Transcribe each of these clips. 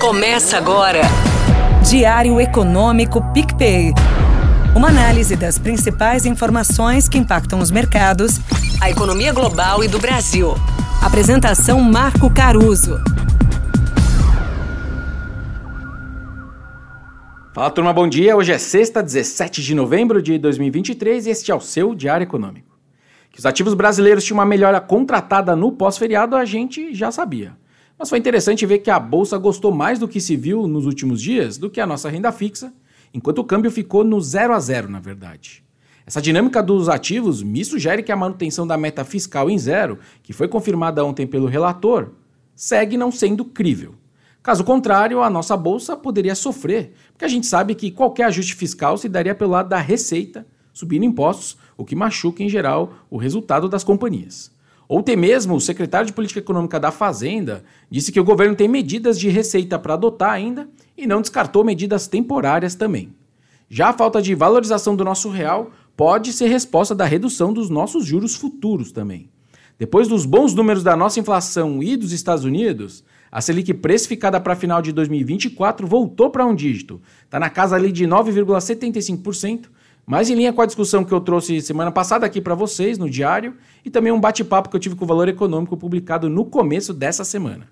Começa agora. Diário Econômico PicPay. Uma análise das principais informações que impactam os mercados, a economia global e do Brasil. Apresentação Marco Caruso. Fala turma, bom dia. Hoje é sexta, 17 de novembro de 2023 e este é o seu Diário Econômico. Que os ativos brasileiros tinham uma melhora contratada no pós-feriado, a gente já sabia. Mas foi interessante ver que a bolsa gostou mais do que se viu nos últimos dias do que a nossa renda fixa, enquanto o câmbio ficou no 0 a 0, na verdade. Essa dinâmica dos ativos me sugere que a manutenção da meta fiscal em zero, que foi confirmada ontem pelo relator, segue não sendo crível. Caso contrário, a nossa bolsa poderia sofrer, porque a gente sabe que qualquer ajuste fiscal se daria pelo lado da receita, subindo impostos, o que machuca em geral o resultado das companhias. Ontem mesmo, o secretário de Política Econômica da Fazenda disse que o governo tem medidas de receita para adotar ainda e não descartou medidas temporárias também. Já a falta de valorização do nosso real pode ser resposta da redução dos nossos juros futuros também. Depois dos bons números da nossa inflação e dos Estados Unidos, a Selic precificada para final de 2024 voltou para um dígito. Está na casa ali de 9,75%, mais em linha com a discussão que eu trouxe semana passada aqui para vocês no diário e também um bate-papo que eu tive com o Valor Econômico publicado no começo dessa semana.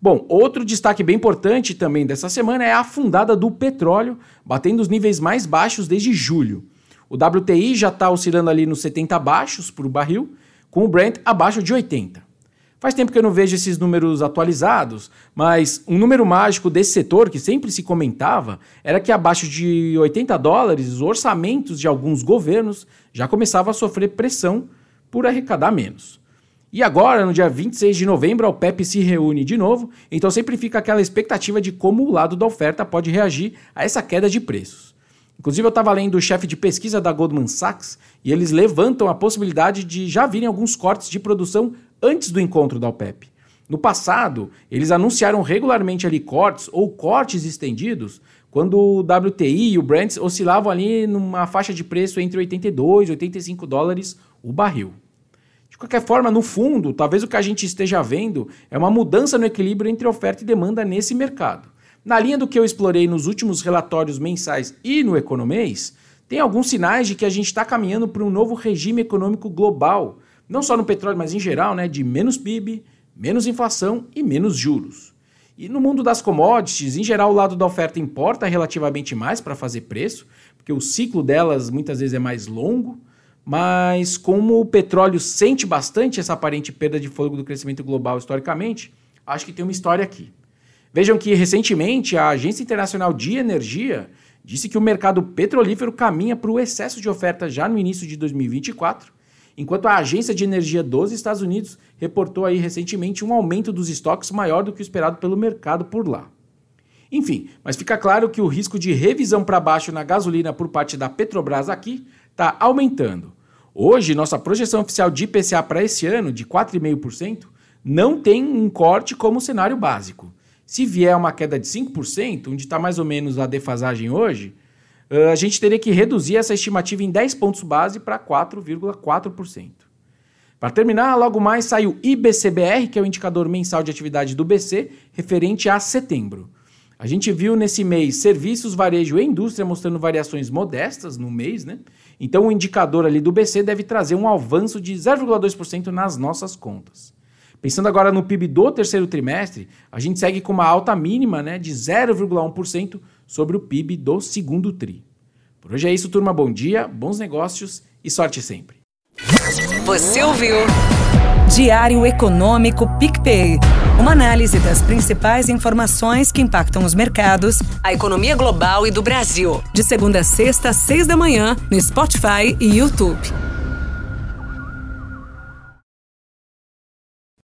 Bom, outro destaque bem importante também dessa semana é a afundada do petróleo, batendo os níveis mais baixos desde julho. O WTI já está oscilando ali nos 70 baixos por barril, com o Brent abaixo de 80. Faz tempo que eu não vejo esses números atualizados, mas um número mágico desse setor que sempre se comentava era que abaixo de 80 dólares, os orçamentos de alguns governos já começavam a sofrer pressão por arrecadar menos. E agora, no dia 26 de novembro, a OPEP se reúne de novo, então sempre fica aquela expectativa de como o lado da oferta pode reagir a essa queda de preços. Inclusive, eu estava lendo o chefe de pesquisa da Goldman Sachs e eles levantam a possibilidade de já virem alguns cortes de produção antes do encontro da OPEP. No passado, eles anunciaram regularmente ali cortes ou cortes estendidos quando o WTI e o Brent oscilavam ali numa faixa de preço entre 82 e 85 dólares o barril. De qualquer forma, no fundo, talvez o que a gente esteja vendo é uma mudança no equilíbrio entre oferta e demanda nesse mercado. Na linha do que eu explorei nos últimos relatórios mensais e no Economês, tem alguns sinais de que a gente está caminhando para um novo regime econômico global, não só no petróleo, mas em geral, né, de menos PIB, menos inflação e menos juros. E no mundo das commodities, em geral, o lado da oferta importa relativamente mais para fazer preço, porque o ciclo delas muitas vezes é mais longo, mas como o petróleo sente bastante essa aparente perda de fôlego do crescimento global historicamente, acho que tem uma história aqui. Vejam que recentemente a Agência Internacional de Energia disse que o mercado petrolífero caminha para o excesso de oferta já no início de 2024 enquanto a Agência de Energia dos Estados Unidos reportou aí recentemente um aumento dos estoques maior do que o esperado pelo mercado por lá. Enfim, mas fica claro que o risco de revisão para baixo na gasolina por parte da Petrobras aqui está aumentando. Hoje, nossa projeção oficial de IPCA para esse ano, de 4,5%, não tem um corte como cenário básico. Se vier uma queda de 5%, onde está mais ou menos a defasagem hoje, a gente teria que reduzir essa estimativa em 10 pontos base para 4,4%. Para terminar, logo mais sai o IBCBR, que é o indicador mensal de atividade do BC, referente a setembro. A gente viu nesse mês serviços, varejo e indústria mostrando variações modestas no mês, né? Então o indicador ali do BC deve trazer um avanço de 0,2% nas nossas contas. Pensando agora no PIB do terceiro trimestre, a gente segue com uma alta mínima né, de 0,1% sobre o PIB do segundo TRI. Por hoje é isso, turma. Bom dia, bons negócios e sorte sempre. Você ouviu? Diário Econômico PicPay. Uma análise das principais informações que impactam os mercados, a economia global e do Brasil. De segunda a sexta, às seis da manhã, no Spotify e YouTube.